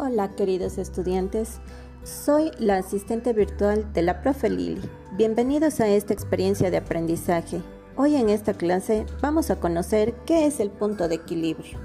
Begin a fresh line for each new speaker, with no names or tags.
Hola queridos estudiantes, soy la asistente virtual de la profe Lili. Bienvenidos a esta experiencia de aprendizaje. Hoy en esta clase vamos a conocer qué es el punto de equilibrio.